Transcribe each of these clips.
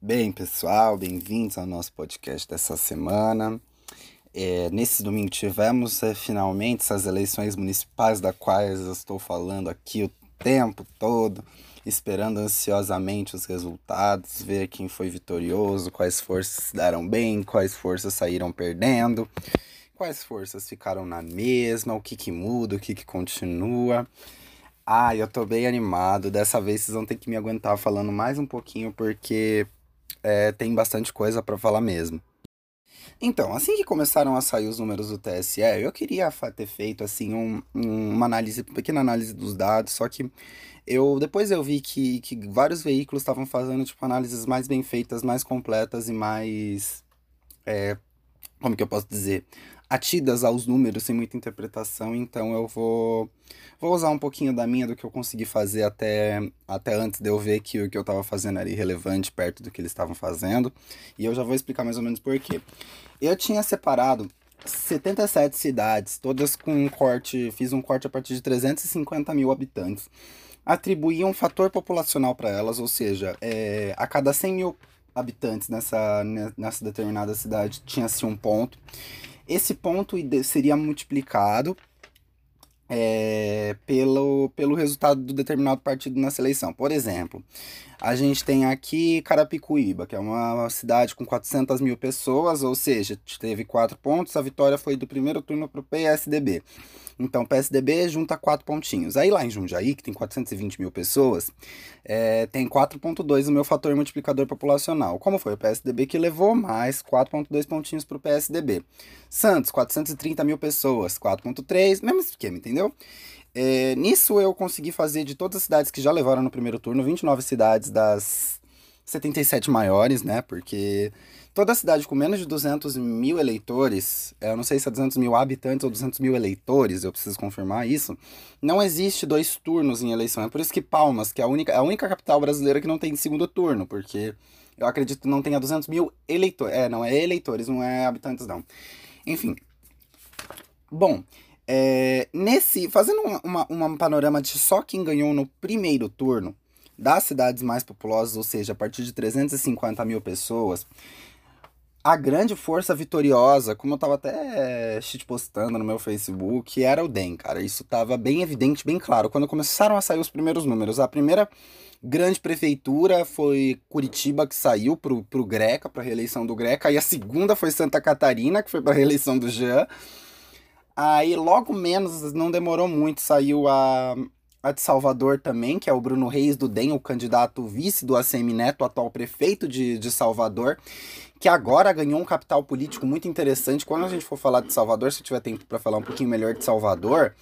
Bem, pessoal, bem-vindos ao nosso podcast dessa semana. É, nesse domingo tivemos é, finalmente essas eleições municipais, da quais eu estou falando aqui o tempo todo, esperando ansiosamente os resultados, ver quem foi vitorioso, quais forças se deram bem, quais forças saíram perdendo, quais forças ficaram na mesma, o que, que muda, o que, que continua. Ah, eu tô bem animado. Dessa vez vocês vão ter que me aguentar falando mais um pouquinho, porque é, tem bastante coisa para falar mesmo. Então, assim que começaram a sair os números do TSE, eu queria ter feito assim um, uma análise, uma pequena análise dos dados, só que eu depois eu vi que, que vários veículos estavam fazendo tipo análises mais bem feitas, mais completas e mais é, como que eu posso dizer, atidas aos números sem muita interpretação, então eu vou vou usar um pouquinho da minha do que eu consegui fazer até até antes de eu ver que o que eu estava fazendo era irrelevante perto do que eles estavam fazendo, e eu já vou explicar mais ou menos por quê. Eu tinha separado 77 cidades, todas com um corte, fiz um corte a partir de 350 mil habitantes. Atribuí um fator populacional para elas, ou seja, é, a cada 100 mil habitantes nessa, nessa determinada cidade tinha-se um ponto. Esse ponto seria multiplicado é, pelo, pelo resultado do determinado partido na seleção. Por exemplo, a gente tem aqui Carapicuíba, que é uma cidade com 400 mil pessoas, ou seja, teve quatro pontos, a vitória foi do primeiro turno para o PSDB. Então, PSDB junta quatro pontinhos. Aí lá em Jundiaí, que tem 420 mil pessoas, é, tem 4,2 o meu fator multiplicador populacional. Como foi o PSDB que levou mais 4,2 pontinhos para o PSDB. Santos, 430 mil pessoas, 4,3, mesmo esquema, entendeu? É, nisso eu consegui fazer de todas as cidades que já levaram no primeiro turno, 29 cidades das 77 maiores, né? Porque toda cidade com menos de 200 mil eleitores, é, eu não sei se é 200 mil habitantes ou 200 mil eleitores, eu preciso confirmar isso, não existe dois turnos em eleição. É por isso que Palmas, que é a única, é a única capital brasileira que não tem segundo turno, porque eu acredito que não tenha 200 mil eleitores. É, não é eleitores, não é habitantes, não. Enfim. Bom, é, nesse, fazendo uma, um panorama de só quem ganhou no primeiro turno, das cidades mais populosas, ou seja, a partir de 350 mil pessoas, a grande força vitoriosa, como eu tava até postando no meu Facebook, era o DEM, cara. Isso tava bem evidente, bem claro. Quando começaram a sair os primeiros números, a primeira grande prefeitura foi Curitiba, que saiu pro, pro Greca, pra reeleição do Greca. E a segunda foi Santa Catarina, que foi pra reeleição do Jean. Aí, logo menos, não demorou muito, saiu a, a de Salvador também, que é o Bruno Reis do DEM, o candidato vice do ACM Neto, atual prefeito de, de Salvador, que agora ganhou um capital político muito interessante. Quando a gente for falar de Salvador, se tiver tempo para falar um pouquinho melhor de Salvador,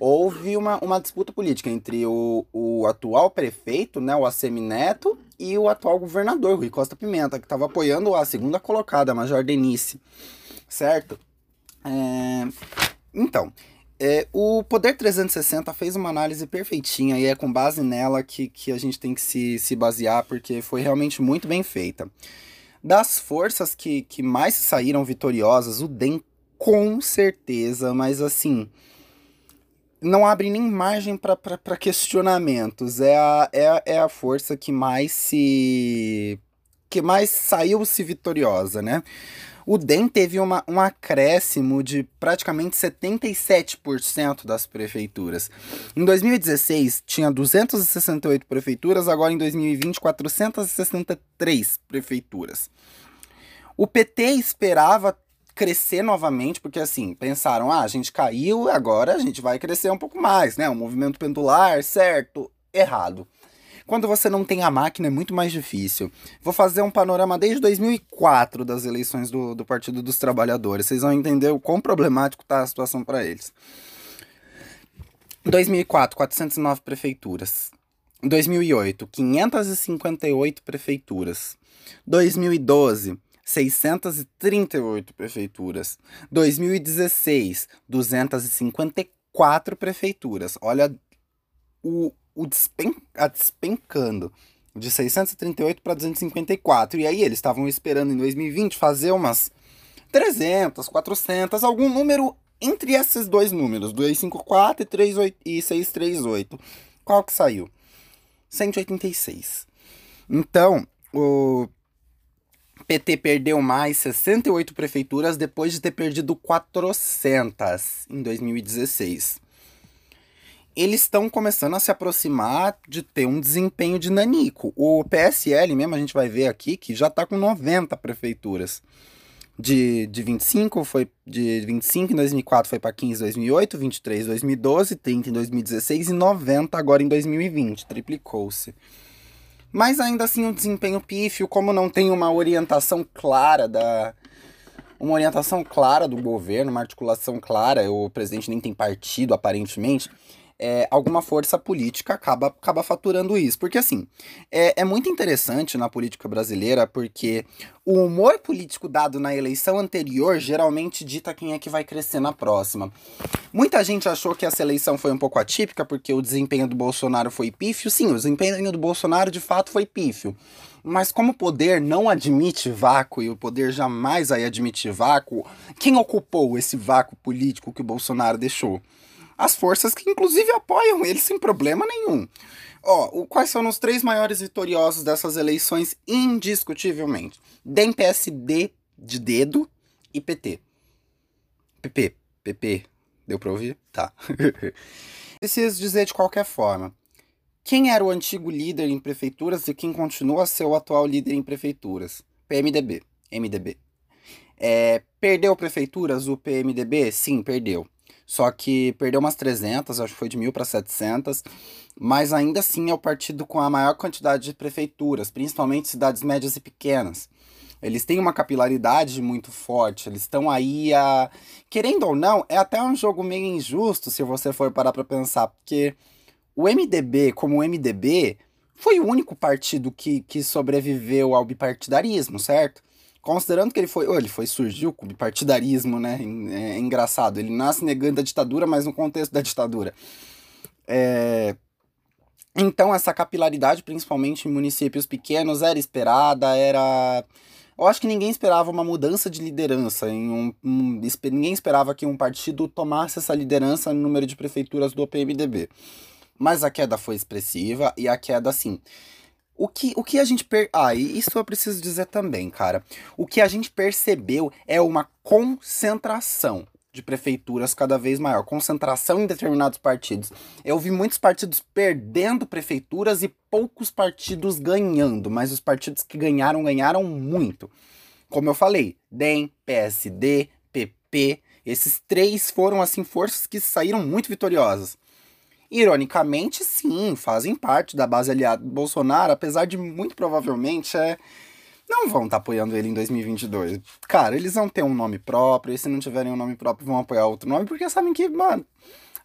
houve uma, uma disputa política entre o, o atual prefeito, né, o ACM Neto, e o atual governador, Rui Costa Pimenta, que estava apoiando a segunda colocada, a Major Denise, certo? É... Então, é, o Poder 360 fez uma análise perfeitinha e é com base nela que, que a gente tem que se, se basear, porque foi realmente muito bem feita. Das forças que, que mais saíram vitoriosas, o DEM com certeza, mas assim, não abre nem margem para questionamentos. É a, é, é a força que mais se. Que mais saiu-se vitoriosa, né? O DEM teve uma, um acréscimo de praticamente 77% das prefeituras. Em 2016, tinha 268 prefeituras, agora em 2020, 463 prefeituras. O PT esperava crescer novamente, porque assim, pensaram, ah, a gente caiu, agora a gente vai crescer um pouco mais, né? O movimento pendular, certo? Errado. Quando você não tem a máquina é muito mais difícil. Vou fazer um panorama desde 2004 das eleições do, do Partido dos Trabalhadores. Vocês vão entender o quão problemático está a situação para eles. 2004, 409 prefeituras. 2008, 558 prefeituras. 2012, 638 prefeituras. 2016, 254 prefeituras. Olha o, o despen, a despencando de 638 para 254. E aí eles estavam esperando em 2020 fazer umas 300, 400, algum número entre esses dois números, 254 e, 38, e 638. Qual que saiu? 186. Então, o, PT perdeu mais 68 prefeituras depois de ter perdido 400 em 2016. Eles estão começando a se aproximar de ter um desempenho de nanico. O PSL mesmo, a gente vai ver aqui, que já está com 90 prefeituras. De, de 25 foi de 25 em 2004 foi para 15 em 2008, 23 em 2012, 30 em 2016 e 90 agora em 2020, triplicou-se. Mas ainda assim um desempenho pífio, como não tem uma orientação clara da uma orientação clara do governo, uma articulação clara, o presidente nem tem partido aparentemente, é, alguma força política acaba, acaba faturando isso. Porque, assim, é, é muito interessante na política brasileira, porque o humor político dado na eleição anterior geralmente dita quem é que vai crescer na próxima. Muita gente achou que essa eleição foi um pouco atípica, porque o desempenho do Bolsonaro foi pífio. Sim, o desempenho do Bolsonaro de fato foi pífio. Mas como o poder não admite vácuo e o poder jamais vai admitir vácuo, quem ocupou esse vácuo político que o Bolsonaro deixou? As forças que inclusive apoiam ele sem problema nenhum. Ó, o, quais são os três maiores vitoriosos dessas eleições, indiscutivelmente? DEM, PSD de dedo e PT. PP, PP, deu pra ouvir? Tá. Preciso dizer de qualquer forma. Quem era o antigo líder em prefeituras e quem continua a ser o atual líder em prefeituras? PMDB. MDB. É, perdeu prefeituras o PMDB? Sim, perdeu. Só que perdeu umas 300, acho que foi de mil para 700, mas ainda assim é o partido com a maior quantidade de prefeituras, principalmente cidades médias e pequenas. Eles têm uma capilaridade muito forte, eles estão aí a. Querendo ou não, é até um jogo meio injusto se você for parar para pensar, porque o MDB, como o MDB, foi o único partido que, que sobreviveu ao bipartidarismo, certo? Considerando que ele foi. Oh, ele foi surgiu com o bipartidarismo, né? É, é engraçado. Ele nasce negando a ditadura, mas no contexto da ditadura. É, então, essa capilaridade, principalmente em municípios pequenos, era esperada, era. Eu acho que ninguém esperava uma mudança de liderança. Em um, um, ninguém esperava que um partido tomasse essa liderança no número de prefeituras do PMDB. Mas a queda foi expressiva e a queda, assim. O que, o que a gente. Per... Ah, isso eu preciso dizer também, cara. O que a gente percebeu é uma concentração de prefeituras cada vez maior, concentração em determinados partidos. Eu vi muitos partidos perdendo prefeituras e poucos partidos ganhando, mas os partidos que ganharam, ganharam muito. Como eu falei, DEM, PSD, PP, esses três foram assim forças que saíram muito vitoriosas. Ironicamente, sim, fazem parte da base aliada do Bolsonaro, apesar de muito provavelmente é, não vão estar tá apoiando ele em 2022. Cara, eles vão ter um nome próprio, e se não tiverem um nome próprio, vão apoiar outro nome, porque sabem que, mano,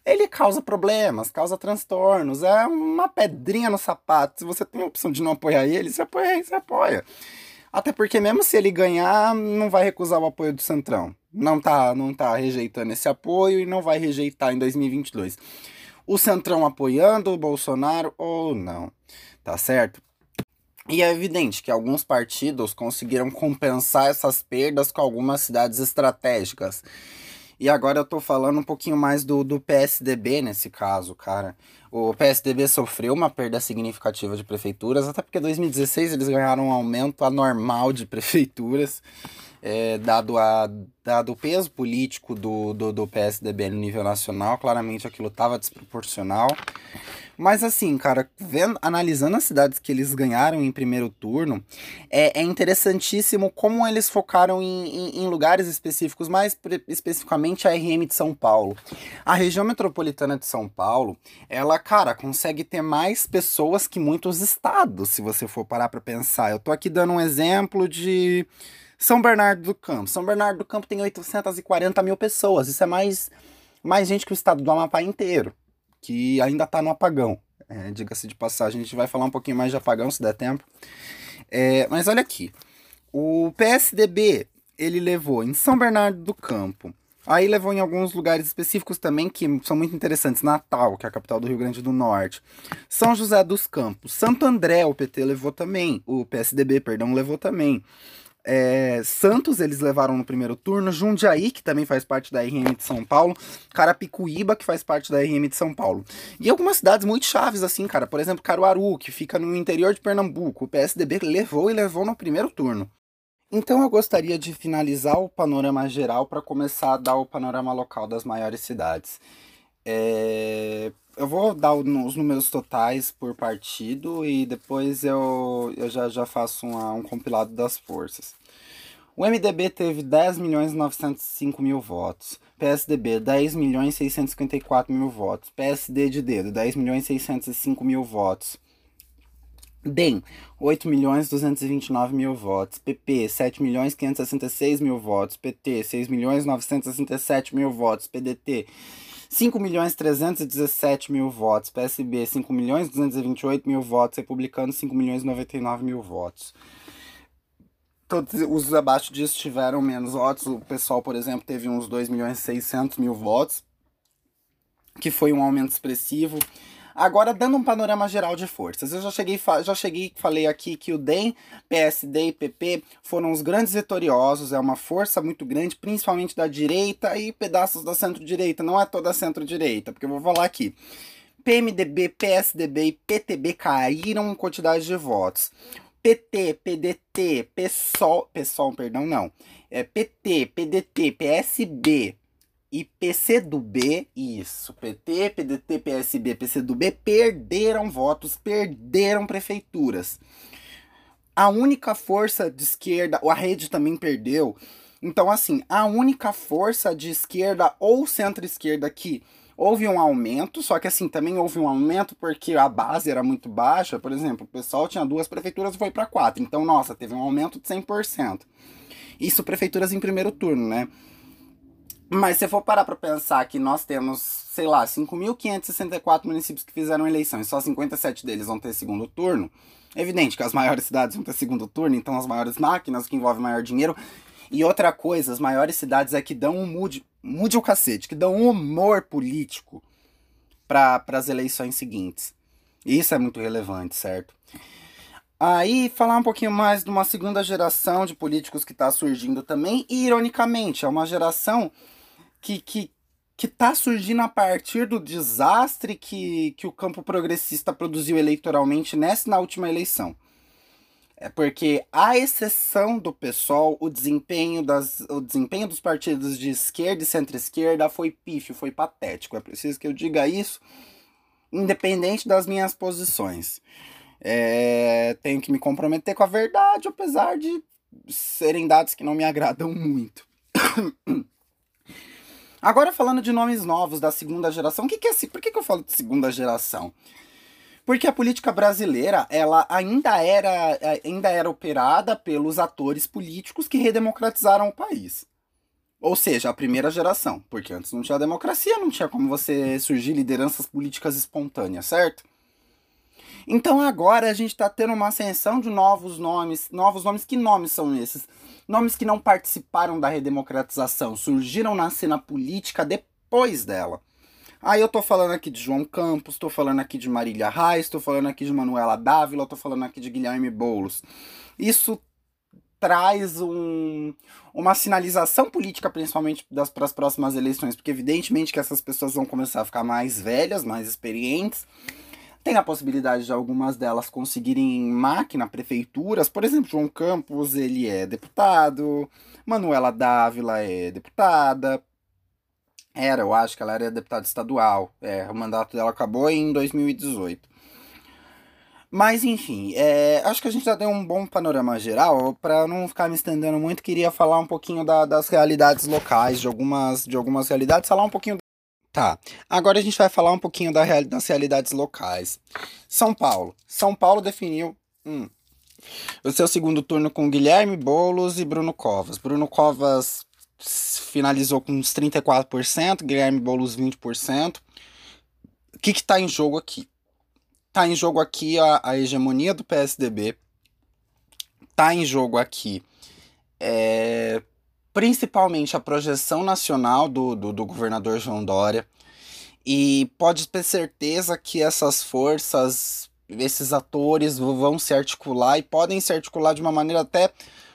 ele causa problemas, causa transtornos, é uma pedrinha no sapato. Se você tem a opção de não apoiar ele, você apoia você apoia. Até porque mesmo se ele ganhar, não vai recusar o apoio do Centrão. Não tá, não tá rejeitando esse apoio e não vai rejeitar em 2022 o Centrão apoiando o Bolsonaro ou não, tá certo? E é evidente que alguns partidos conseguiram compensar essas perdas com algumas cidades estratégicas. E agora eu tô falando um pouquinho mais do, do PSDB nesse caso, cara. O PSDB sofreu uma perda significativa de prefeituras, até porque em 2016 eles ganharam um aumento anormal de prefeituras é, dado, a, dado o peso político do, do, do PSDB no nível nacional, claramente aquilo estava desproporcional. Mas assim, cara, vendo, analisando as cidades que eles ganharam em primeiro turno, é, é interessantíssimo como eles focaram em, em, em lugares específicos, mais especificamente a RM de São Paulo. A região metropolitana de São Paulo, ela, cara, consegue ter mais pessoas que muitos estados, se você for parar para pensar. Eu tô aqui dando um exemplo de são Bernardo do Campo. São Bernardo do Campo tem 840 mil pessoas. Isso é mais, mais gente que o estado do Amapá inteiro, que ainda está no apagão. É, Diga-se de passagem, a gente vai falar um pouquinho mais de apagão se der tempo. É, mas olha aqui. O PSDB, ele levou em São Bernardo do Campo. Aí levou em alguns lugares específicos também que são muito interessantes. Natal, que é a capital do Rio Grande do Norte. São José dos Campos. Santo André, o PT levou também. O PSDB, perdão, levou também. É, Santos eles levaram no primeiro turno, Jundiaí, que também faz parte da RM de São Paulo, Carapicuíba, que faz parte da RM de São Paulo. E algumas cidades muito chaves, assim, cara. Por exemplo, Caruaru, que fica no interior de Pernambuco. O PSDB levou e levou no primeiro turno. Então eu gostaria de finalizar o panorama geral para começar a dar o panorama local das maiores cidades. É, eu vou dar os números totais por partido e depois eu, eu já, já faço uma, um compilado das forças. O MDB teve 10 milhões 905 mil votos. PSDB, 10 milhões 654 mil votos. PSD de dedo, 10 milhões 605 mil votos. DEM, 8 milhões 229 mil votos. PP, 7 milhões 566 mil votos. PT, 6 milhões 967 mil votos. PDT, 5 milhões 317 mil votos. PSB, 5 milhões 228 mil votos. Republicanos, 5 milhões 99 mil votos. Todos os abaixo disso tiveram menos votos. O pessoal, por exemplo, teve uns 2 milhões 600 mil votos, que foi um aumento expressivo. Agora, dando um panorama geral de forças, eu já cheguei, já cheguei falei aqui que o DEM, PSD e PP foram os grandes vitoriosos, é uma força muito grande, principalmente da direita e pedaços da centro-direita, não é toda centro-direita, porque eu vou falar aqui. PMDB, PSDB e PTB caíram em quantidade de votos. PT, PDT, PSOL, PSOL, perdão, não. É PT, PDT, PSB, e PCdoB, isso, PT, PDT, PSB, PCdoB perderam votos, perderam prefeituras. A única força de esquerda, a rede também perdeu. Então, assim, a única força de esquerda ou centro-esquerda que houve um aumento, só que assim, também houve um aumento porque a base era muito baixa. Por exemplo, o pessoal tinha duas prefeituras e foi para quatro. Então, nossa, teve um aumento de 100%. Isso prefeituras em primeiro turno, né? Mas se for parar para pensar que nós temos, sei lá, 5.564 municípios que fizeram eleição e só 57 deles vão ter segundo turno, é evidente que as maiores cidades vão ter segundo turno, então as maiores máquinas, que envolve maior dinheiro. E outra coisa, as maiores cidades é que dão um mude, mude o cacete, que dão um humor político para as eleições seguintes. Isso é muito relevante, certo? Aí, falar um pouquinho mais de uma segunda geração de políticos que está surgindo também, e ironicamente, é uma geração que, que, que tá surgindo a partir do desastre que, que o campo progressista produziu eleitoralmente nessa na última eleição. É porque, à exceção do PSOL, o desempenho, das, o desempenho dos partidos de esquerda e centro-esquerda foi pífio, foi patético. É preciso que eu diga isso, independente das minhas posições. É, tenho que me comprometer com a verdade, apesar de serem dados que não me agradam muito. Agora falando de nomes novos da segunda geração, o que, que é assim? Por que, que eu falo de segunda geração? Porque a política brasileira, ela ainda era, ainda era operada pelos atores políticos que redemocratizaram o país. Ou seja, a primeira geração, porque antes não tinha democracia, não tinha como você surgir lideranças políticas espontâneas, certo? Então agora a gente está tendo uma ascensão de novos nomes. Novos nomes, que nomes são esses? Nomes que não participaram da redemocratização, surgiram na cena política depois dela. Aí eu tô falando aqui de João Campos, tô falando aqui de Marília Reis, tô falando aqui de Manuela Dávila, tô falando aqui de Guilherme Boulos. Isso traz um, uma sinalização política, principalmente para as próximas eleições, porque evidentemente que essas pessoas vão começar a ficar mais velhas, mais experientes, tem a possibilidade de algumas delas conseguirem máquina, prefeituras. Por exemplo, João Campos, ele é deputado. Manuela Dávila é deputada. Era, eu acho que ela era deputada estadual. É, o mandato dela acabou em 2018. Mas enfim, é, acho que a gente já deu um bom panorama geral. Para não ficar me estendendo muito, queria falar um pouquinho da, das realidades locais, de algumas, de algumas realidades, falar um pouquinho Tá, agora a gente vai falar um pouquinho da real, das realidades locais. São Paulo. São Paulo definiu hum, o seu segundo turno com Guilherme Boulos e Bruno Covas. Bruno Covas finalizou com uns 34%, Guilherme Boulos 20%. O que está em jogo aqui? Está em jogo aqui a, a hegemonia do PSDB. Está em jogo aqui é, principalmente a projeção nacional do, do, do governador João Dória. E pode ter certeza que essas forças, esses atores vão se articular e podem se articular de uma maneira até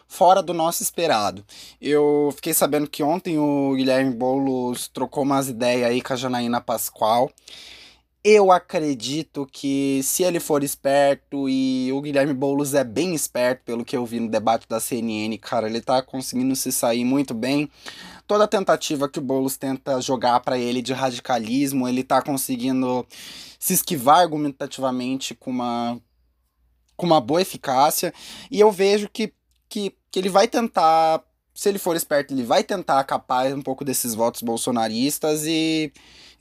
fora do nosso esperado. Eu fiquei sabendo que ontem o Guilherme Boulos trocou umas ideias aí com a Janaína Pascoal. Eu acredito que se ele for esperto, e o Guilherme Boulos é bem esperto, pelo que eu vi no debate da CNN, cara, ele tá conseguindo se sair muito bem. Toda tentativa que o Boulos tenta jogar para ele de radicalismo, ele tá conseguindo se esquivar argumentativamente com uma, com uma boa eficácia. E eu vejo que, que, que ele vai tentar, se ele for esperto, ele vai tentar capar um pouco desses votos bolsonaristas e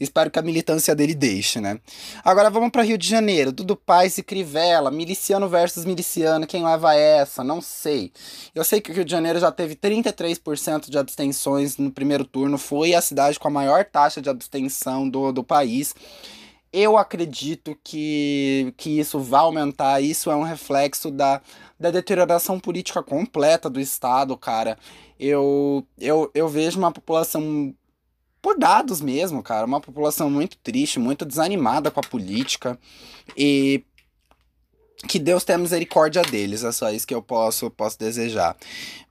Espero que a militância dele deixe, né? Agora vamos para Rio de Janeiro. Dudu Paz e Crivella, miliciano versus miliciano, quem leva essa? Não sei. Eu sei que o Rio de Janeiro já teve 33% de abstenções no primeiro turno, foi a cidade com a maior taxa de abstenção do, do país. Eu acredito que, que isso vai aumentar, isso é um reflexo da, da deterioração política completa do Estado, cara. Eu, eu, eu vejo uma população por dados mesmo, cara. Uma população muito triste, muito desanimada com a política. E que Deus tenha misericórdia deles, é só isso que eu posso, posso desejar.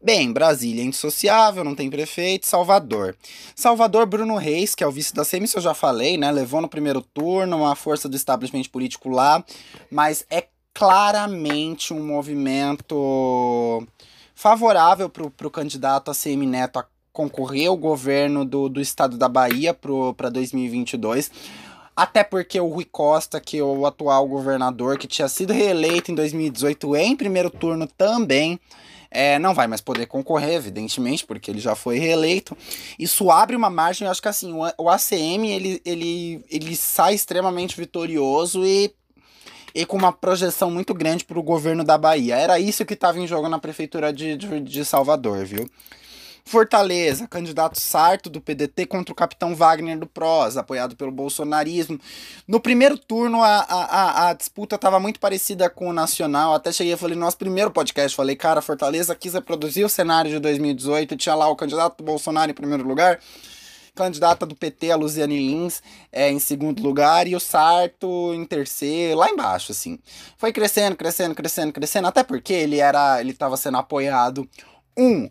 Bem, Brasília é indissociável, não tem prefeito. Salvador. Salvador, Bruno Reis, que é o vice da CEMIS, eu já falei, né? Levou no primeiro turno uma força do establishment político lá, mas é claramente um movimento favorável para o candidato a CM Neto a concorrer ao governo do, do estado da Bahia para 2022. Até porque o Rui Costa, que é o atual governador, que tinha sido reeleito em 2018 em primeiro turno também, é, não vai mais poder concorrer, evidentemente, porque ele já foi reeleito. Isso abre uma margem, eu acho que assim, o, ACM ele, ele, ele sai extremamente vitorioso e, e com uma projeção muito grande para o governo da Bahia. Era isso que estava em jogo na prefeitura de, de, de Salvador, viu? Fortaleza, candidato Sarto do PDT contra o capitão Wagner do PROS, apoiado pelo bolsonarismo. No primeiro turno, a, a, a disputa estava muito parecida com o Nacional. Até cheguei e falei, nosso primeiro podcast, falei, cara, Fortaleza quis reproduzir o cenário de 2018, tinha lá o candidato do Bolsonaro em primeiro lugar, candidata do PT, a Luziane Lins, é, em segundo lugar, e o Sarto em terceiro, lá embaixo, assim. Foi crescendo, crescendo, crescendo, crescendo, até porque ele era, ele estava sendo apoiado, um,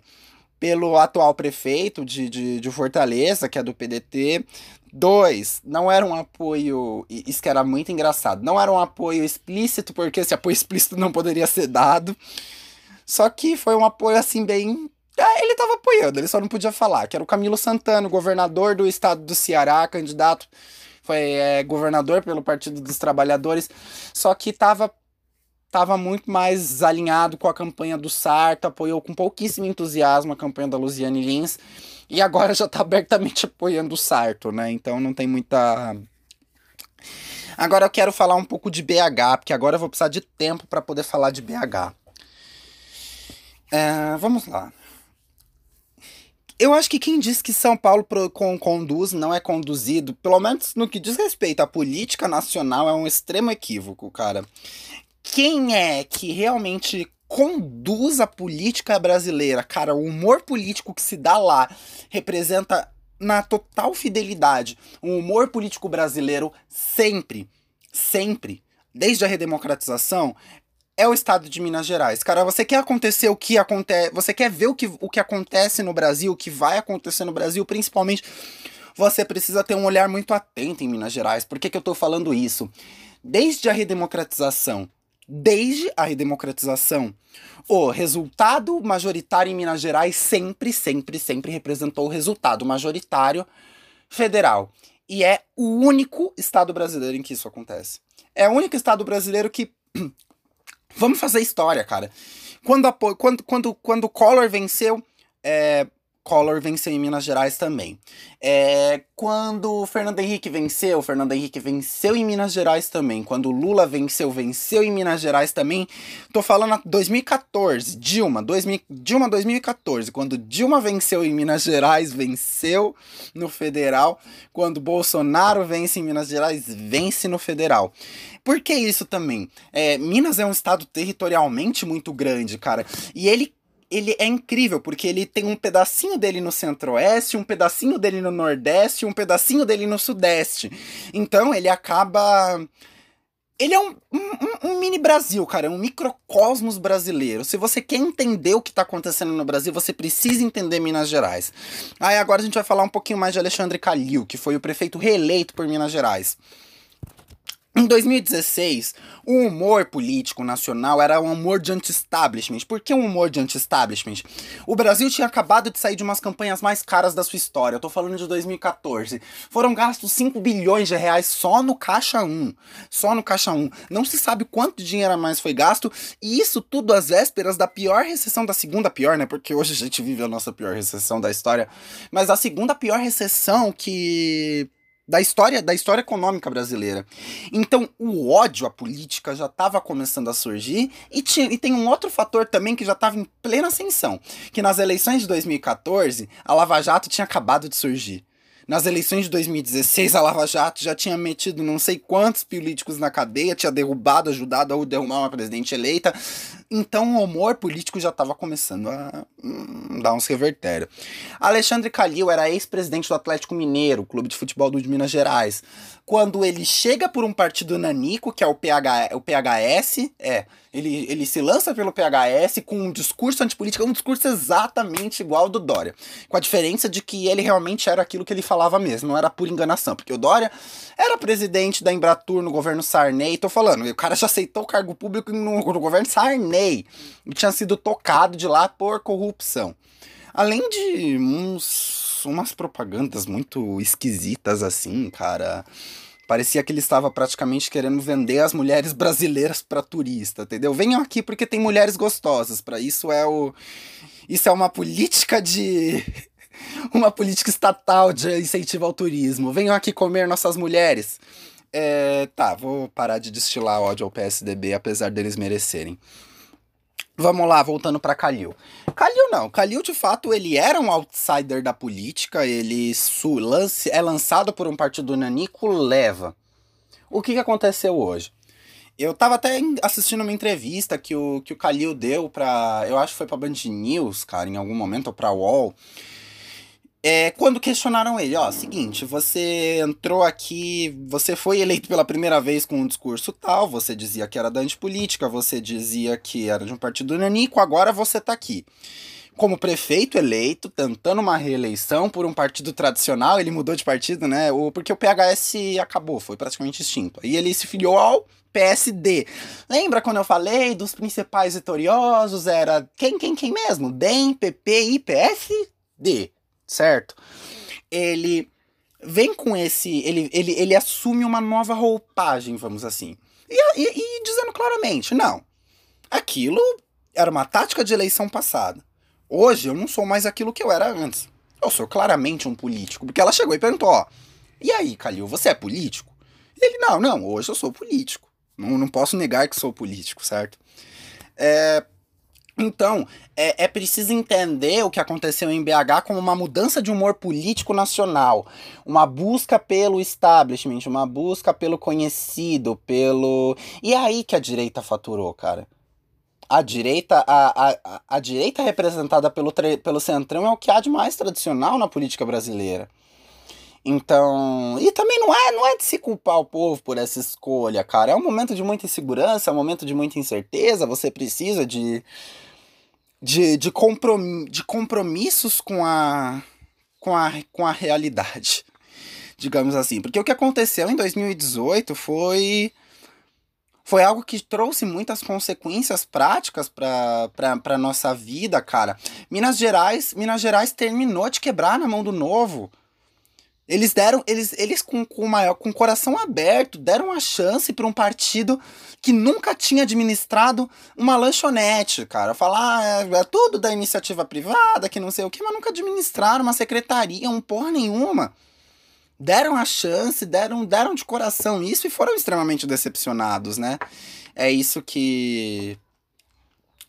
pelo atual prefeito de, de, de Fortaleza, que é do PDT. Dois, não era um apoio. Isso que era muito engraçado. Não era um apoio explícito, porque esse apoio explícito não poderia ser dado. Só que foi um apoio assim, bem. É, ele estava apoiando, ele só não podia falar. Que era o Camilo Santana, governador do estado do Ceará, candidato. Foi é, governador pelo Partido dos Trabalhadores. Só que estava estava muito mais alinhado com a campanha do Sarto, apoiou com pouquíssimo entusiasmo a campanha da Luziane Lins, e agora já está abertamente apoiando o Sarto, né? Então não tem muita. Agora eu quero falar um pouco de BH, porque agora eu vou precisar de tempo para poder falar de BH. É, vamos lá. Eu acho que quem diz que São Paulo pro, com, conduz não é conduzido, pelo menos no que diz respeito à política nacional, é um extremo equívoco, cara quem é que realmente conduz a política brasileira, cara, o humor político que se dá lá representa na total fidelidade o humor político brasileiro sempre, sempre, desde a redemocratização, é o estado de Minas Gerais. Cara, você quer acontecer o que acontece, você quer ver o que, o que acontece no Brasil, o que vai acontecer no Brasil, principalmente você precisa ter um olhar muito atento em Minas Gerais. Por que, que eu tô falando isso? Desde a redemocratização, desde a redemocratização. O resultado majoritário em Minas Gerais sempre, sempre, sempre representou o resultado majoritário federal. E é o único estado brasileiro em que isso acontece. É o único estado brasileiro que. Vamos fazer história, cara. Quando, quando, quando, quando o Collor venceu, é, Collor venceu em Minas Gerais também. É, quando o Fernando Henrique venceu, o Fernando Henrique venceu em Minas Gerais também. Quando o Lula venceu, venceu em Minas Gerais também. Tô falando 2014, Dilma, 2000, Dilma 2014. Quando Dilma venceu em Minas Gerais, venceu no federal. Quando Bolsonaro vence em Minas Gerais, vence no federal. Por que isso também? É, Minas é um estado territorialmente muito grande, cara. E ele ele é incrível, porque ele tem um pedacinho dele no centro-oeste, um pedacinho dele no nordeste, um pedacinho dele no sudeste. Então ele acaba. Ele é um, um, um, mini Brasil, cara, é um microcosmos brasileiro. Se você quer entender o que está acontecendo no Brasil, você precisa entender Minas Gerais. Aí agora a gente vai falar um pouquinho mais de Alexandre Calil, que foi o prefeito reeleito por Minas Gerais. Em 2016, o humor político nacional era um humor de anti-establishment. Por que um humor de anti-establishment? O Brasil tinha acabado de sair de umas campanhas mais caras da sua história. Eu tô falando de 2014. Foram gastos 5 bilhões de reais só no Caixa 1. Só no Caixa 1. Não se sabe quanto dinheiro a mais foi gasto. E isso tudo às vésperas da pior recessão, da segunda pior, né? Porque hoje a gente vive a nossa pior recessão da história. Mas a segunda pior recessão que da história da história econômica brasileira. Então, o ódio à política já estava começando a surgir e, tinha, e tem um outro fator também que já estava em plena ascensão, que nas eleições de 2014, a Lava Jato tinha acabado de surgir. Nas eleições de 2016, a Lava Jato já tinha metido não sei quantos políticos na cadeia, tinha derrubado, ajudado a derrubar uma presidente eleita. Então o humor político já estava começando a hum, dar uns revertérios. Alexandre Calil era ex-presidente do Atlético Mineiro, clube de futebol do de Minas Gerais. Quando ele chega por um partido nanico, que é o, PH, o PHS, é, ele, ele se lança pelo PHS com um discurso antipolítico, um discurso exatamente igual ao do Dória. Com a diferença de que ele realmente era aquilo que ele falava mesmo, não era por enganação. Porque o Dória era presidente da Embratur no governo Sarney, tô falando, o cara já aceitou o cargo público no, no governo Sarney. E tinha sido tocado de lá por corrupção. Além de uns, umas propagandas muito esquisitas assim, cara. Parecia que ele estava praticamente querendo vender as mulheres brasileiras para turista, entendeu? Venham aqui porque tem mulheres gostosas. Para isso é o isso é uma política de uma política estatal de incentivo ao turismo. Venham aqui comer nossas mulheres. É, tá, vou parar de destilar ódio ao PSDB, apesar deles merecerem. Vamos lá, voltando para Calil. Calil não, Calil de fato ele era um outsider da política, ele lance, é lançado por um partido nanico, leva. O que, que aconteceu hoje? Eu tava até assistindo uma entrevista que o, que o Calil deu pra. Eu acho que foi pra Band News, cara, em algum momento, ou pra UOL. É, quando questionaram ele, ó, seguinte, você entrou aqui, você foi eleito pela primeira vez com um discurso tal, você dizia que era da antipolítica, você dizia que era de um partido nanico, agora você tá aqui. Como prefeito eleito, tentando uma reeleição por um partido tradicional, ele mudou de partido, né? Porque o PHS acabou, foi praticamente extinto. E ele se filiou ao PSD. Lembra quando eu falei dos principais vitoriosos? Era quem, quem, quem mesmo? DEM, PP e PSD certo? Ele vem com esse. Ele, ele, ele assume uma nova roupagem, vamos assim. E, e, e dizendo claramente: não, aquilo era uma tática de eleição passada. Hoje eu não sou mais aquilo que eu era antes. Eu sou claramente um político. Porque ela chegou e perguntou: ó, e aí, Calil, você é político? Ele: não, não, hoje eu sou político. Não, não posso negar que sou político, certo? É, então, é, é preciso entender o que aconteceu em BH como uma mudança de humor político nacional, uma busca pelo establishment, uma busca pelo conhecido, pelo. E é aí que a direita faturou, cara. A direita, a, a, a direita representada pelo, pelo Centrão é o que há de mais tradicional na política brasileira. Então, e também não é, não é de se culpar o povo por essa escolha, cara. É um momento de muita insegurança, é um momento de muita incerteza, você precisa de de, de, comprom de compromissos com a, com, a, com a realidade, digamos assim. Porque o que aconteceu em 2018 foi foi algo que trouxe muitas consequências práticas para a nossa vida, cara. Minas Gerais, Minas Gerais terminou de quebrar na mão do novo. Eles deram, eles, eles com, com, maior, com coração aberto, deram a chance para um partido que nunca tinha administrado uma lanchonete, cara. Falar, ah, é, é, tudo da iniciativa privada, que não sei o que, mas nunca administraram uma secretaria, um porra nenhuma. Deram a chance, deram, deram de coração isso e foram extremamente decepcionados, né? É isso que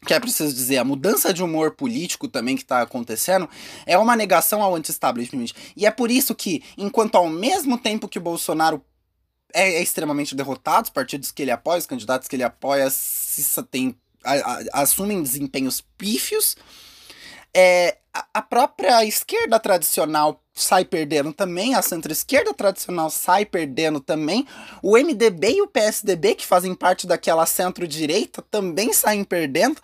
que é preciso dizer, a mudança de humor político também que está acontecendo é uma negação ao anti-establishment. E é por isso que, enquanto ao mesmo tempo que o Bolsonaro é, é extremamente derrotado, os partidos que ele apoia, os candidatos que ele apoia se, tem, a, a, assumem desempenhos pífios, é, a própria esquerda tradicional sai perdendo também, a centro-esquerda tradicional sai perdendo também, o MDB e o PSDB, que fazem parte daquela centro-direita, também saem perdendo.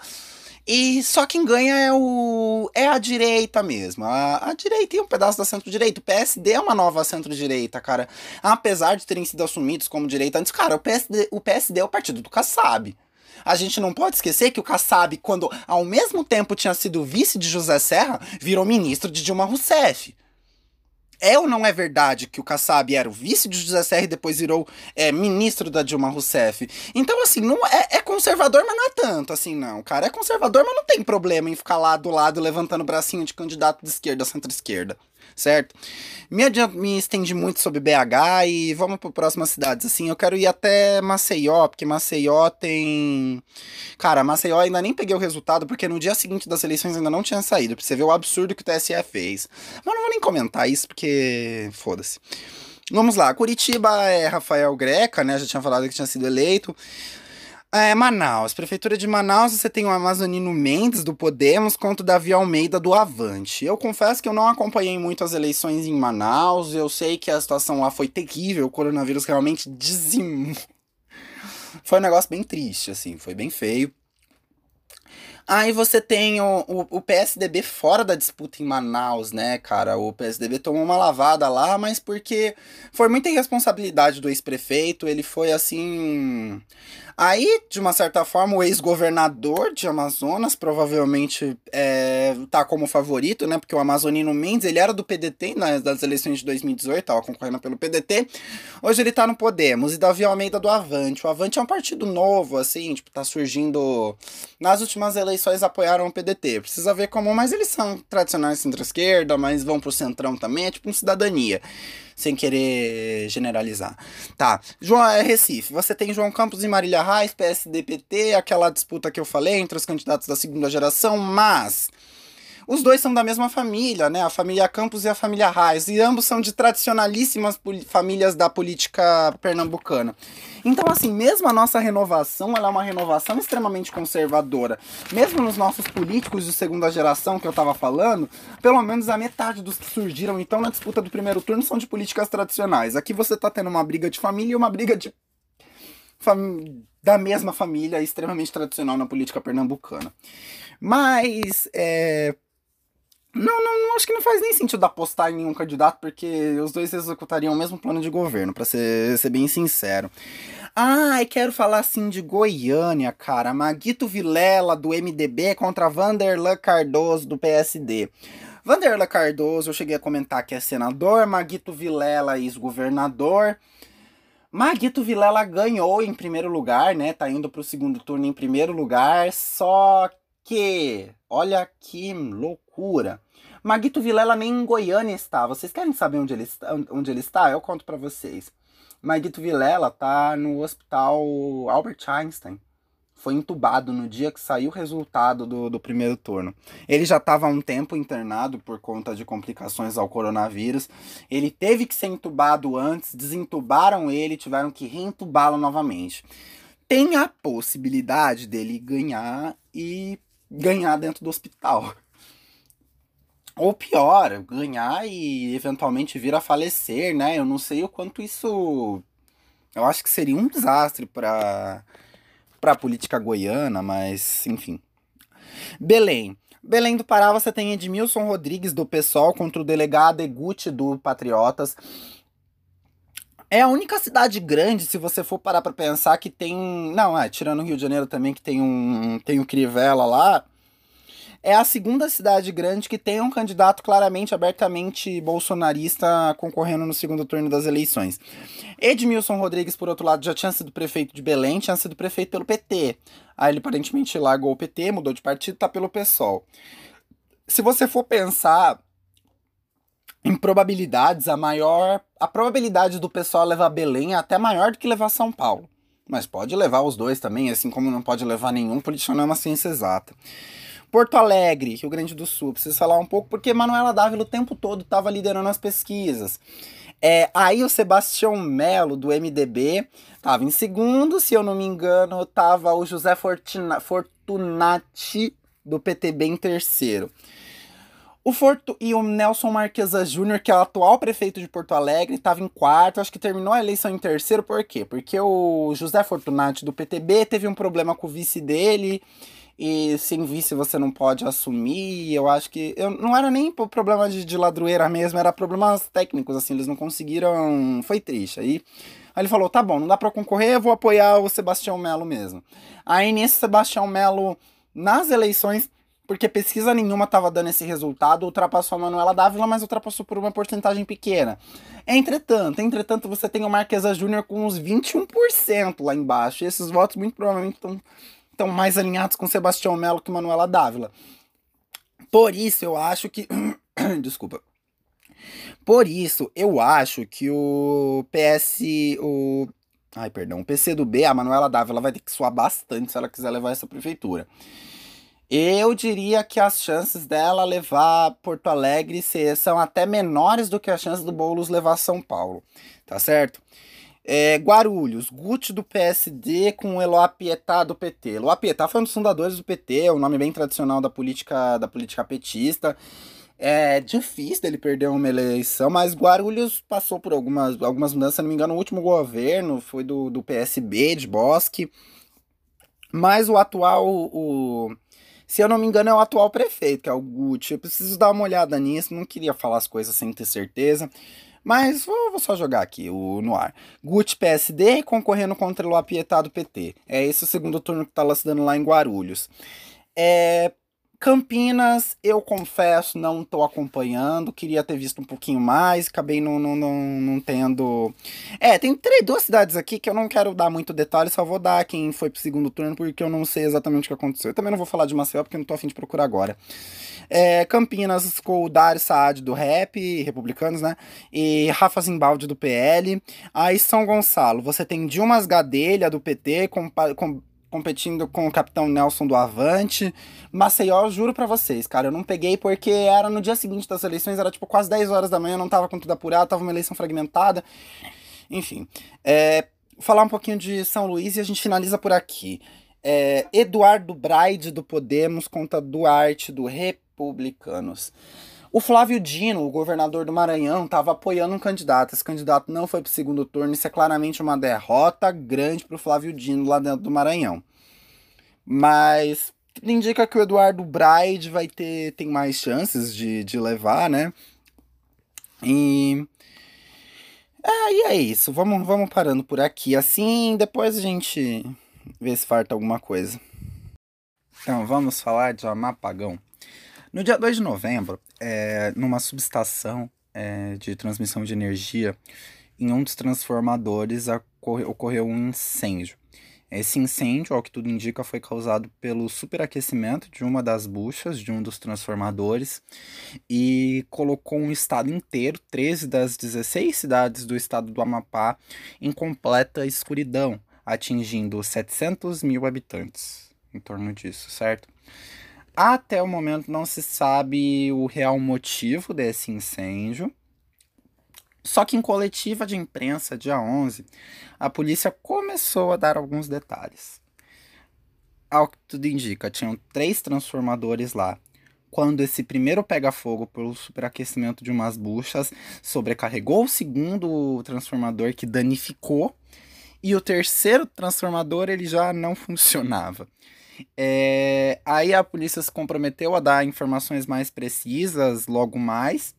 E só quem ganha é o é a direita mesmo. A, a direita e um pedaço da centro-direita. O PSD é uma nova centro-direita, cara. Apesar de terem sido assumidos como direita antes, cara, o PSD, o PSD é o partido do Kassab. A gente não pode esquecer que o Kassab, quando ao mesmo tempo tinha sido vice de José Serra, virou ministro de Dilma Rousseff. É ou não é verdade que o Kassab era o vice de José Serra e depois virou é, ministro da Dilma Rousseff? Então, assim, não é, é, conservador, mas não é tanto, assim, não. Cara, é conservador, mas não tem problema em ficar lá do lado levantando o bracinho de candidato de esquerda, centro-esquerda certo? Me, me estendi muito sobre BH e vamos para próximas cidades. Assim, eu quero ir até Maceió, porque Maceió tem. Cara, Maceió ainda nem peguei o resultado, porque no dia seguinte das eleições ainda não tinha saído. Pra você ver o absurdo que o TSE fez. Mas não vou nem comentar isso, porque. Foda-se. Vamos lá, Curitiba é Rafael Greca, né? Já tinha falado que tinha sido eleito. É, Manaus. Prefeitura de Manaus, você tem o Amazonino Mendes, do Podemos, contra o Davi Almeida, do Avante. Eu confesso que eu não acompanhei muito as eleições em Manaus. Eu sei que a situação lá foi terrível. O coronavírus realmente dizimou. Foi um negócio bem triste, assim. Foi bem feio. Aí você tem o, o, o, PSDB fora da disputa em Manaus, né, cara? O PSDB tomou uma lavada lá, mas porque foi muita irresponsabilidade do ex-prefeito. Ele foi assim. Aí, de uma certa forma, o ex-governador de Amazonas provavelmente é, tá como favorito, né? Porque o Amazonino Mendes, ele era do PDT nas, das eleições de 2018, tava concorrendo pelo PDT. Hoje ele tá no Podemos. E Davi Almeida do Avante. O Avante é um partido novo, assim, tipo, tá surgindo. Nas últimas eleições apoiaram o PDT. Precisa ver como, mas eles são tradicionais centro-esquerda, mas vão pro centrão também, é tipo um cidadania sem querer generalizar. Tá, João é Recife. Você tem João Campos e Marília Reis, PSDPT, aquela disputa que eu falei entre os candidatos da segunda geração, mas os dois são da mesma família, né? A família Campos e a família Reis. E ambos são de tradicionalíssimas famílias da política pernambucana. Então, assim, mesmo a nossa renovação, ela é uma renovação extremamente conservadora. Mesmo nos nossos políticos de segunda geração que eu tava falando, pelo menos a metade dos que surgiram, então, na disputa do primeiro turno são de políticas tradicionais. Aqui você tá tendo uma briga de família e uma briga de fam... da mesma família extremamente tradicional na política pernambucana. Mas, é, não, não, não, acho que não faz nem sentido apostar em nenhum candidato, porque os dois executariam o mesmo plano de governo, para ser, ser bem sincero. Ah, e quero falar assim de Goiânia, cara. Maguito Vilela, do MDB, contra Vanderlan Cardoso, do PSD. Vanderlan Cardoso, eu cheguei a comentar que é senador, Maguito Vilela, ex-governador. Maguito Vilela ganhou em primeiro lugar, né? Tá indo pro segundo turno em primeiro lugar, só que, olha que loucura. Maguito Vilela nem em Goiânia está. Vocês querem saber onde ele está? Onde ele está? Eu conto para vocês. Maguito Vilela tá no hospital Albert Einstein. Foi entubado no dia que saiu o resultado do, do primeiro turno. Ele já estava há um tempo internado por conta de complicações ao coronavírus. Ele teve que ser entubado antes, desentubaram ele, tiveram que reentubá-lo novamente. Tem a possibilidade dele ganhar e ganhar dentro do hospital. Ou pior, ganhar e eventualmente vir a falecer, né? Eu não sei o quanto isso. Eu acho que seria um desastre para a política goiana, mas enfim. Belém. Belém do Pará, você tem Edmilson Rodrigues do PSOL contra o delegado Eguti do Patriotas. É a única cidade grande, se você for parar para pensar, que tem. Não, é, tirando o Rio de Janeiro também, que tem um. Tem o Crivella lá é a segunda cidade grande que tem um candidato claramente, abertamente bolsonarista concorrendo no segundo turno das eleições. Edmilson Rodrigues, por outro lado, já tinha sido prefeito de Belém, tinha sido prefeito pelo PT. Aí ele aparentemente largou o PT, mudou de partido, tá pelo PSOL. Se você for pensar em probabilidades, a maior. A probabilidade do pessoal levar Belém é até maior do que levar São Paulo. Mas pode levar os dois também, assim como não pode levar nenhum, político não é uma ciência exata. Porto Alegre, Rio Grande do Sul, preciso falar um pouco porque Manuela Dávila o tempo todo estava liderando as pesquisas. É, aí o Sebastião Melo, do MDB, estava em segundo, se eu não me engano, estava o José Fortuna, Fortunati, do PTB, em terceiro. O Fortu e o Nelson Marquesa Júnior, que é o atual prefeito de Porto Alegre, estava em quarto, acho que terminou a eleição em terceiro, por quê? Porque o José Fortunati do PTB teve um problema com o vice dele e sem vice você não pode assumir. Eu acho que. Eu, não era nem problema de, de ladroeira mesmo, era problemas técnicos, assim, eles não conseguiram. Foi triste. Aí, aí ele falou: tá bom, não dá para concorrer, eu vou apoiar o Sebastião Melo mesmo. Aí nesse Sebastião Melo, nas eleições, porque pesquisa nenhuma estava dando esse resultado, ultrapassou a Manuela Dávila, mas ultrapassou por uma porcentagem pequena. Entretanto, entretanto, você tem o Marquesa Júnior com uns 21% lá embaixo. E esses votos muito provavelmente estão mais alinhados com Sebastião Melo que Manuela Dávila. Por isso eu acho que. Desculpa. Por isso eu acho que o PS. O... Ai, perdão. O PCdoB, a Manuela Dávila vai ter que suar bastante se ela quiser levar essa prefeitura. Eu diria que as chances dela levar Porto Alegre são até menores do que as chances do Boulos levar São Paulo, tá certo? É, Guarulhos, Guti do PSD com Eloá Pietá do PT. Eloá Pietá foi um dos fundadores do PT, é um nome bem tradicional da política, da política petista. É difícil dele perder uma eleição, mas Guarulhos passou por algumas, algumas mudanças. Se não me engano, o último governo foi do, do PSB, de Bosque. Mas o atual, o, se eu não me engano, é o atual prefeito, que é o Guti. Eu preciso dar uma olhada nisso, não queria falar as coisas sem ter certeza. Mas vou, vou, só jogar aqui o, no ar. Gucci PSD concorrendo contra o Apietá do PT. É esse o segundo turno que tá se dando lá em Guarulhos. É, Campinas, eu confesso, não estou acompanhando. Queria ter visto um pouquinho mais, acabei não, não, não, não tendo. É, tem três, duas cidades aqui que eu não quero dar muito detalhe, só vou dar quem foi pro segundo turno, porque eu não sei exatamente o que aconteceu. Eu também não vou falar de Maceió, porque eu não tô afim de procurar agora. É, Campinas com o Dário Saad do Rap, republicanos, né? E Rafa Zimbaldi do PL. Aí São Gonçalo, você tem Dilmas Gadelha do PT, com, com competindo com o Capitão Nelson do Avante. Maceió, juro para vocês, cara, eu não peguei porque era no dia seguinte das eleições, era tipo quase 10 horas da manhã, não tava com tudo apurado, tava uma eleição fragmentada. Enfim, é, falar um pouquinho de São Luís e a gente finaliza por aqui. É, Eduardo Braide do Podemos contra Duarte do Republicanos. O Flávio Dino, o governador do Maranhão, estava apoiando um candidato. Esse candidato não foi para o segundo turno. Isso é claramente uma derrota grande para o Flávio Dino lá dentro do Maranhão. Mas indica que o Eduardo Braide vai ter tem mais chances de, de levar, né? E é, é isso. Vamos, vamos parando por aqui. Assim, depois a gente vê se falta alguma coisa. Então, vamos falar de Amapagão. No dia 2 de novembro, é, numa subestação é, de transmissão de energia, em um dos transformadores ocorre, ocorreu um incêndio. Esse incêndio, ao que tudo indica, foi causado pelo superaquecimento de uma das buchas de um dos transformadores e colocou um estado inteiro, 13 das 16 cidades do estado do Amapá, em completa escuridão, atingindo 700 mil habitantes, em torno disso, certo? Até o momento não se sabe o real motivo desse incêndio. Só que em coletiva de imprensa, dia 11, a polícia começou a dar alguns detalhes. Ao que tudo indica, tinham três transformadores lá. Quando esse primeiro pega fogo pelo superaquecimento de umas buchas, sobrecarregou o segundo transformador que danificou, e o terceiro transformador ele já não funcionava. É, aí a polícia se comprometeu a dar informações mais precisas logo mais.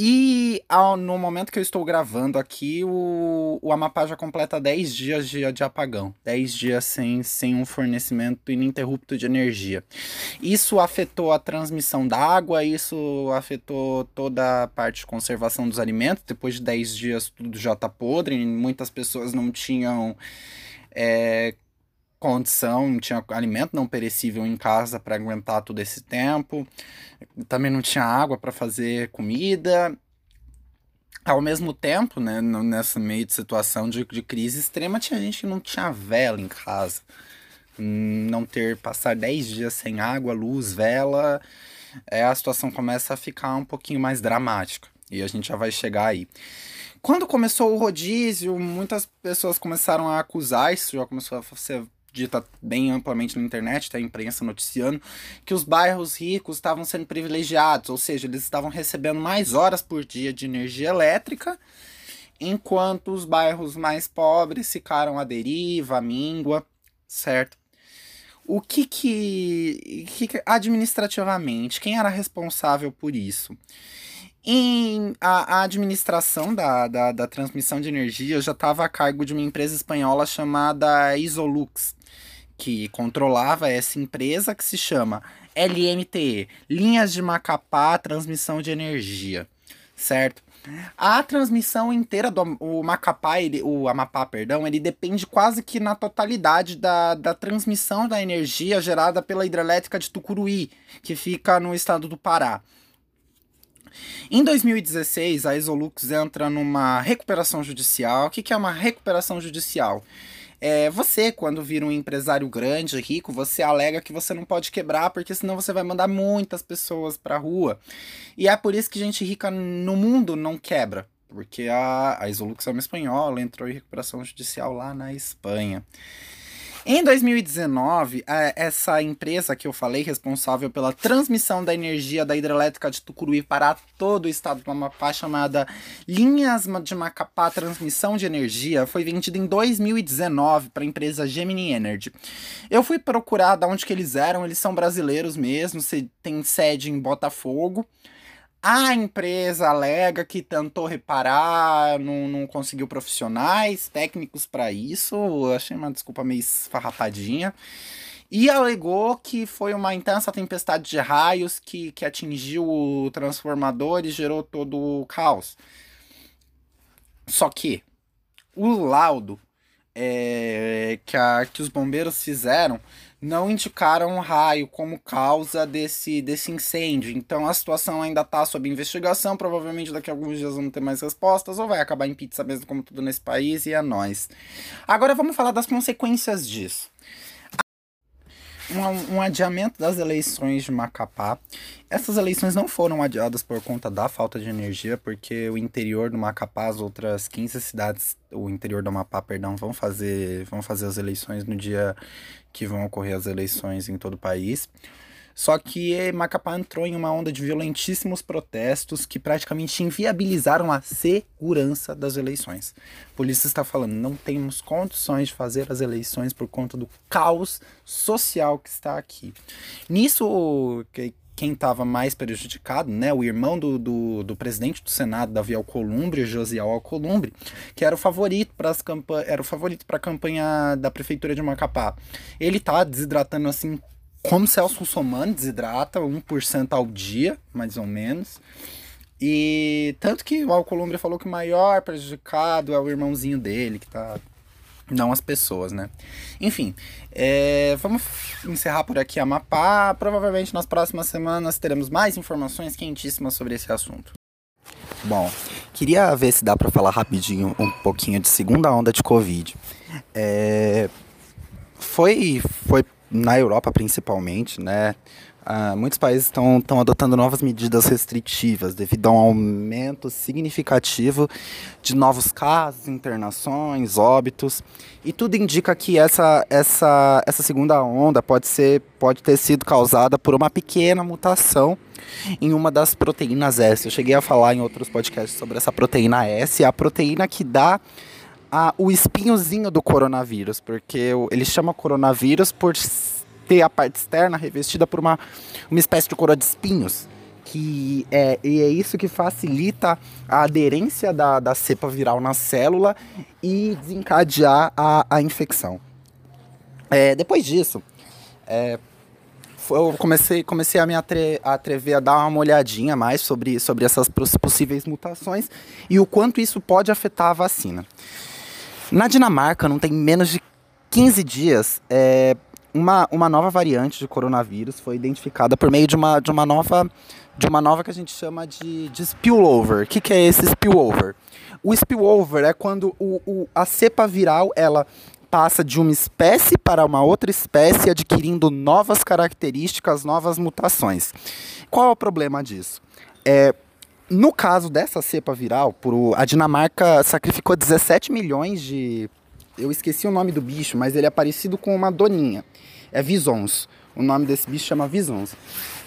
E ao, no momento que eu estou gravando aqui, o, o Amapá já completa 10 dias de, de apagão. 10 dias sem, sem um fornecimento ininterrupto de energia. Isso afetou a transmissão da água, isso afetou toda a parte de conservação dos alimentos. Depois de 10 dias tudo já está podre, muitas pessoas não tinham. É, condição, não tinha alimento não perecível em casa para aguentar todo esse tempo, também não tinha água para fazer comida. Ao mesmo tempo, né, nessa meio de situação de, de crise extrema, tinha gente que não tinha vela em casa. Não ter, passar 10 dias sem água, luz, vela, é, a situação começa a ficar um pouquinho mais dramática. E a gente já vai chegar aí. Quando começou o rodízio, muitas pessoas começaram a acusar isso, já começou a ser dita bem amplamente na internet, tá a imprensa noticiando, que os bairros ricos estavam sendo privilegiados, ou seja, eles estavam recebendo mais horas por dia de energia elétrica, enquanto os bairros mais pobres ficaram à deriva, à míngua, certo? o que que, que administrativamente, quem era responsável por isso? Em a, a administração da, da, da, transmissão de energia já estava a cargo de uma empresa espanhola chamada Isolux, que controlava essa empresa que se chama LMTE, Linhas de Macapá Transmissão de Energia, certo? A transmissão inteira do o Macapá, ele, o Amapá, perdão, ele depende quase que na totalidade da, da transmissão da energia gerada pela hidrelétrica de Tucuruí, que fica no estado do Pará. Em 2016, a Isolux entra numa recuperação judicial. O que, é uma recuperação judicial? É, você, quando vira um empresário grande, rico, você alega que você não pode quebrar, porque senão você vai mandar muitas pessoas pra rua. E é por isso que gente rica no mundo não quebra. Porque a, a Isolux é uma espanhola, entrou em recuperação judicial lá na Espanha. Em 2019, essa empresa que eu falei, responsável pela transmissão da energia da hidrelétrica de Tucuruí para todo o estado do Amapá, chamada Linhas de Macapá Transmissão de Energia, foi vendida em 2019 para a empresa Gemini Energy. Eu fui procurar de onde que eles eram, eles são brasileiros mesmo, tem sede em Botafogo. A empresa alega que tentou reparar, não, não conseguiu profissionais técnicos para isso. Eu achei uma desculpa meio esfarrapadinha. E alegou que foi uma intensa tempestade de raios que, que atingiu o transformador e gerou todo o caos. Só que o laudo é, que, a, que os bombeiros fizeram não indicaram raio como causa desse, desse incêndio. Então a situação ainda está sob investigação. Provavelmente daqui a alguns dias vamos ter mais respostas, ou vai acabar em pizza mesmo, como tudo nesse país, e é nós. Agora vamos falar das consequências disso um, um, adiamento das eleições de Macapá. Essas eleições não foram adiadas por conta da falta de energia, porque o interior do Macapá, as outras 15 cidades, o interior do Amapá, perdão, vão fazer, vão fazer as eleições no dia que vão ocorrer as eleições em todo o país. Só que Macapá entrou em uma onda de violentíssimos protestos que praticamente inviabilizaram a segurança das eleições. A polícia está falando, não temos condições de fazer as eleições por conta do caos social que está aqui. Nisso, quem estava mais prejudicado, né, o irmão do, do, do, presidente do Senado, Davi Alcolumbre, Josiel Alcolumbre, que era o favorito para as era o favorito para a campanha da prefeitura de Macapá. Ele tá desidratando assim como Celso Russomano, desidrata 1% ao dia, mais ou menos. E tanto que o Alcolumbre falou que o maior prejudicado é o irmãozinho dele, que tá. Não as pessoas, né? Enfim, é, vamos encerrar por aqui a Amapá. Provavelmente nas próximas semanas teremos mais informações quentíssimas sobre esse assunto. Bom, queria ver se dá para falar rapidinho um pouquinho de segunda onda de Covid. É, foi, foi na Europa principalmente, né? Uh, muitos países estão adotando novas medidas restritivas devido a um aumento significativo de novos casos, internações, óbitos. E tudo indica que essa, essa, essa segunda onda pode, ser, pode ter sido causada por uma pequena mutação em uma das proteínas S. Eu cheguei a falar em outros podcasts sobre essa proteína S, a proteína que dá a, o espinhozinho do coronavírus, porque ele chama coronavírus por ter a parte externa revestida por uma, uma espécie de coroa de espinhos. Que é, e é isso que facilita a aderência da, da cepa viral na célula e desencadear a, a infecção. É, depois disso, é, eu comecei, comecei a me atre, a atrever a dar uma olhadinha mais sobre, sobre essas possíveis mutações e o quanto isso pode afetar a vacina. Na Dinamarca, não tem menos de 15 dias, é, uma, uma nova variante de coronavírus foi identificada por meio de uma, de uma nova de uma nova que a gente chama de, de spillover. O que, que é esse spillover? O spillover é quando o, o, a cepa viral ela passa de uma espécie para uma outra espécie, adquirindo novas características, novas mutações. Qual é o problema disso? É, no caso dessa cepa viral, por, a Dinamarca sacrificou 17 milhões de. Eu esqueci o nome do bicho, mas ele é parecido com uma doninha. É Visons. O nome desse bicho chama Visons.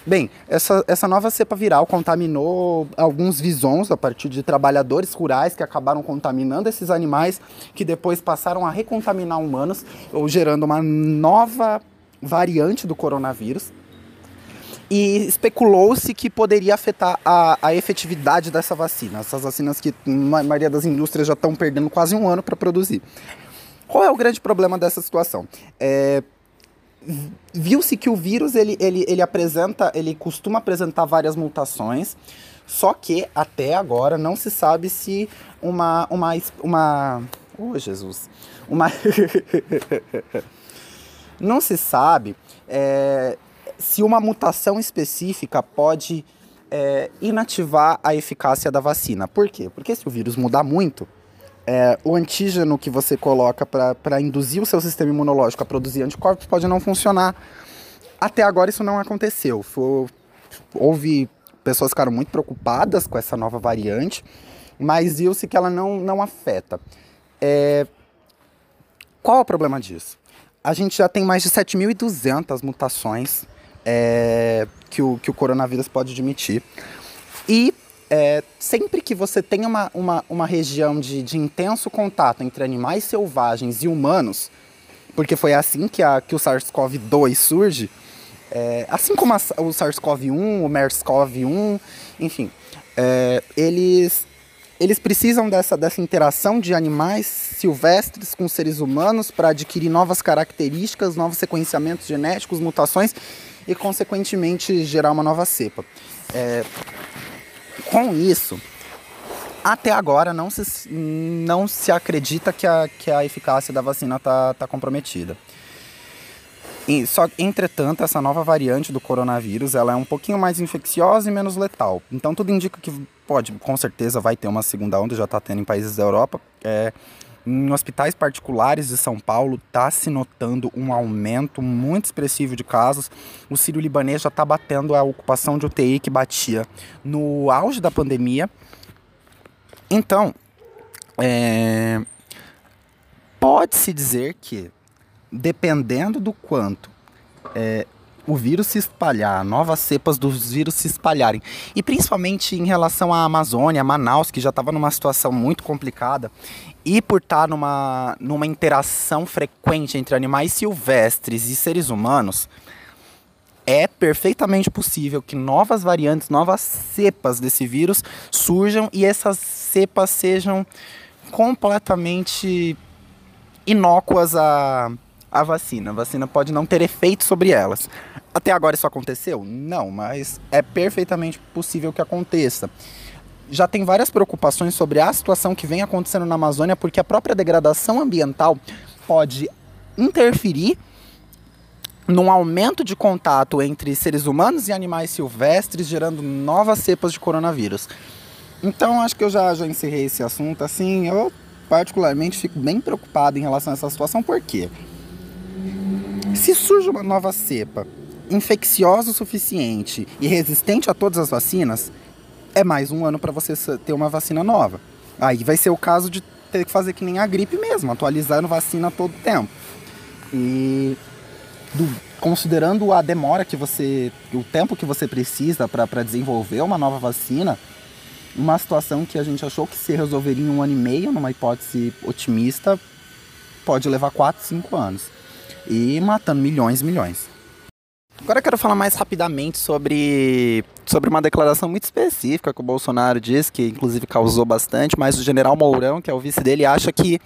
Bem, essa, essa nova cepa viral contaminou alguns visons a partir de trabalhadores rurais que acabaram contaminando esses animais, que depois passaram a recontaminar humanos, ou gerando uma nova variante do coronavírus e especulou-se que poderia afetar a, a efetividade dessa vacina. Essas vacinas que a maioria das indústrias já estão perdendo quase um ano para produzir. Qual é o grande problema dessa situação? É, Viu-se que o vírus ele, ele, ele apresenta, ele costuma apresentar várias mutações, só que até agora não se sabe se uma uma uma oh Jesus uma não se sabe é, se uma mutação específica pode é, inativar a eficácia da vacina. Por quê? Porque se o vírus mudar muito, é, o antígeno que você coloca para induzir o seu sistema imunológico a produzir anticorpos pode não funcionar. Até agora isso não aconteceu. Foi, houve pessoas que ficaram muito preocupadas com essa nova variante, mas viu-se que ela não, não afeta. É, qual é o problema disso? A gente já tem mais de 7.200 mutações é, que, o, que o coronavírus pode admitir. E é, sempre que você tem uma, uma, uma região de, de intenso contato entre animais selvagens e humanos, porque foi assim que, a, que o SARS-CoV-2 surge, é, assim como a, o SARS-CoV-1, o MERS-CoV-1, enfim, é, eles, eles precisam dessa, dessa interação de animais silvestres com seres humanos para adquirir novas características, novos sequenciamentos genéticos, mutações e, consequentemente, gerar uma nova cepa. É, com isso, até agora não se, não se acredita que a, que a eficácia da vacina está tá comprometida. E, só, entretanto, essa nova variante do coronavírus ela é um pouquinho mais infecciosa e menos letal. Então tudo indica que pode, com certeza, vai ter uma segunda onda, já está tendo em países da Europa. É, em hospitais particulares de São Paulo está se notando um aumento muito expressivo de casos. O sírio-libanês já está batendo a ocupação de UTI que batia no auge da pandemia. Então, é... pode-se dizer que, dependendo do quanto é, o vírus se espalhar, novas cepas dos vírus se espalharem. E principalmente em relação à Amazônia, Manaus, que já estava numa situação muito complicada, e por estar tá numa, numa interação frequente entre animais silvestres e seres humanos, é perfeitamente possível que novas variantes, novas cepas desse vírus surjam e essas cepas sejam completamente inócuas a a vacina. A vacina pode não ter efeito sobre elas. Até agora isso aconteceu? Não, mas é perfeitamente possível que aconteça. Já tem várias preocupações sobre a situação que vem acontecendo na Amazônia, porque a própria degradação ambiental pode interferir num aumento de contato entre seres humanos e animais silvestres, gerando novas cepas de coronavírus. Então, acho que eu já, já encerrei esse assunto. Assim, eu particularmente fico bem preocupado em relação a essa situação, por quê? Se surge uma nova cepa infecciosa o suficiente e resistente a todas as vacinas, é mais um ano para você ter uma vacina nova. Aí vai ser o caso de ter que fazer que nem a gripe mesmo, atualizando vacina todo tempo. E do, considerando a demora que você, o tempo que você precisa para desenvolver uma nova vacina, uma situação que a gente achou que se resolveria em um ano e meio, numa hipótese otimista, pode levar 4, 5 anos e matando milhões e milhões. Agora eu quero falar mais rapidamente sobre, sobre uma declaração muito específica que o Bolsonaro disse, que inclusive causou bastante, mas o general Mourão, que é o vice dele, acha que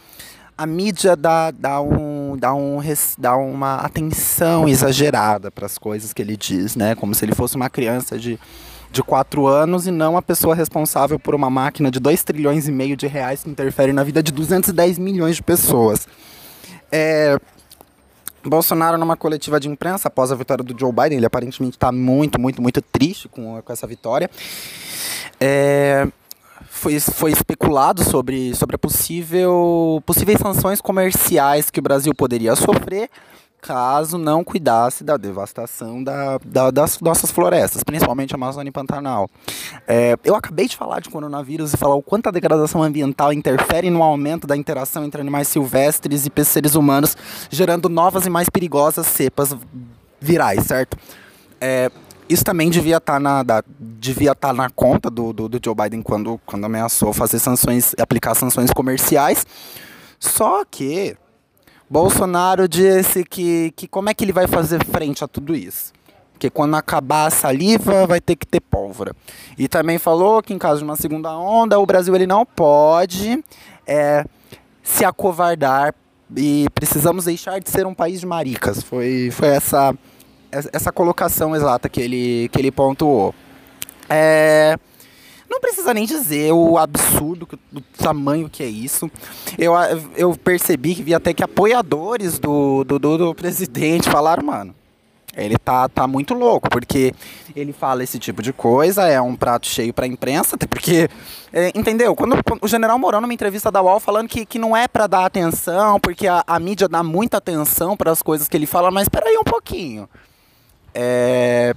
a mídia dá, dá, um, dá, um, dá uma atenção exagerada para as coisas que ele diz, né? Como se ele fosse uma criança de, de 4 anos e não a pessoa responsável por uma máquina de 2 trilhões e meio de reais que interfere na vida de 210 milhões de pessoas. É, Bolsonaro, numa coletiva de imprensa, após a vitória do Joe Biden, ele aparentemente está muito, muito, muito triste com, com essa vitória. É, foi, foi especulado sobre, sobre a possível, possíveis sanções comerciais que o Brasil poderia sofrer caso não cuidasse da devastação da, da, das nossas florestas, principalmente a Amazônia e Pantanal. É, eu acabei de falar de coronavírus e falar o quanto a degradação ambiental interfere no aumento da interação entre animais silvestres e seres humanos, gerando novas e mais perigosas cepas virais, certo? É, isso também devia estar tá na, da, devia estar tá na conta do, do, do Joe Biden quando, quando ameaçou fazer sanções, aplicar sanções comerciais. Só que Bolsonaro disse que, que como é que ele vai fazer frente a tudo isso? Porque quando acabar a saliva, vai ter que ter pólvora. E também falou que em caso de uma segunda onda, o Brasil ele não pode é, se acovardar e precisamos deixar de ser um país de maricas. Foi, foi essa, essa colocação exata que ele, que ele pontuou. É, não precisa nem dizer o absurdo, do tamanho que é isso. Eu, eu percebi que vi até que apoiadores do, do, do presidente falaram, mano ele tá, tá muito louco, porque ele fala esse tipo de coisa, é um prato cheio pra imprensa, porque, é, entendeu? Quando o general Mourão, numa entrevista da UOL, falando que, que não é para dar atenção, porque a, a mídia dá muita atenção para as coisas que ele fala, mas peraí um pouquinho. É,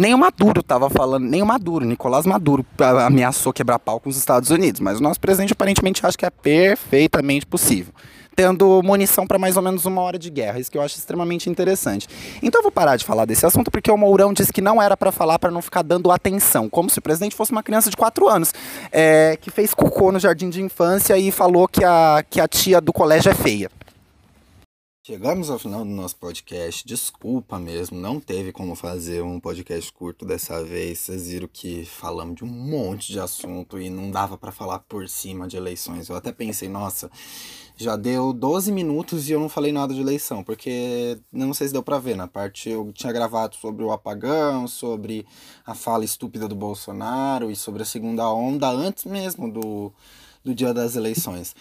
nem o Maduro estava falando, nem o Maduro, Nicolás Maduro ameaçou quebrar pau com os Estados Unidos, mas o nosso presidente aparentemente acha que é perfeitamente possível tendo munição para mais ou menos uma hora de guerra. Isso que eu acho extremamente interessante. Então eu vou parar de falar desse assunto porque o Mourão disse que não era para falar para não ficar dando atenção, como se o presidente fosse uma criança de 4 anos é, que fez cocô no jardim de infância e falou que a, que a tia do colégio é feia. Chegamos ao final do nosso podcast. Desculpa mesmo, não teve como fazer um podcast curto dessa vez. Vocês viram que falamos de um monte de assunto e não dava para falar por cima de eleições. Eu até pensei, nossa, já deu 12 minutos e eu não falei nada de eleição, porque não sei se deu para ver na parte eu tinha gravado sobre o apagão, sobre a fala estúpida do Bolsonaro e sobre a segunda onda antes mesmo do do dia das eleições.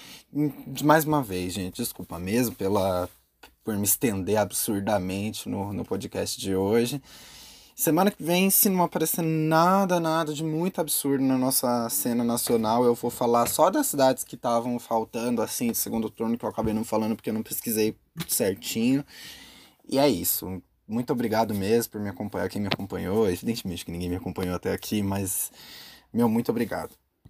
Mais uma vez, gente, desculpa mesmo pela por me estender absurdamente no, no podcast de hoje. Semana que vem, se não aparecer nada, nada de muito absurdo na nossa cena nacional, eu vou falar só das cidades que estavam faltando, assim, de segundo turno, que eu acabei não falando porque eu não pesquisei certinho. E é isso. Muito obrigado mesmo por me acompanhar, quem me acompanhou. Evidentemente que ninguém me acompanhou até aqui, mas, meu, muito obrigado.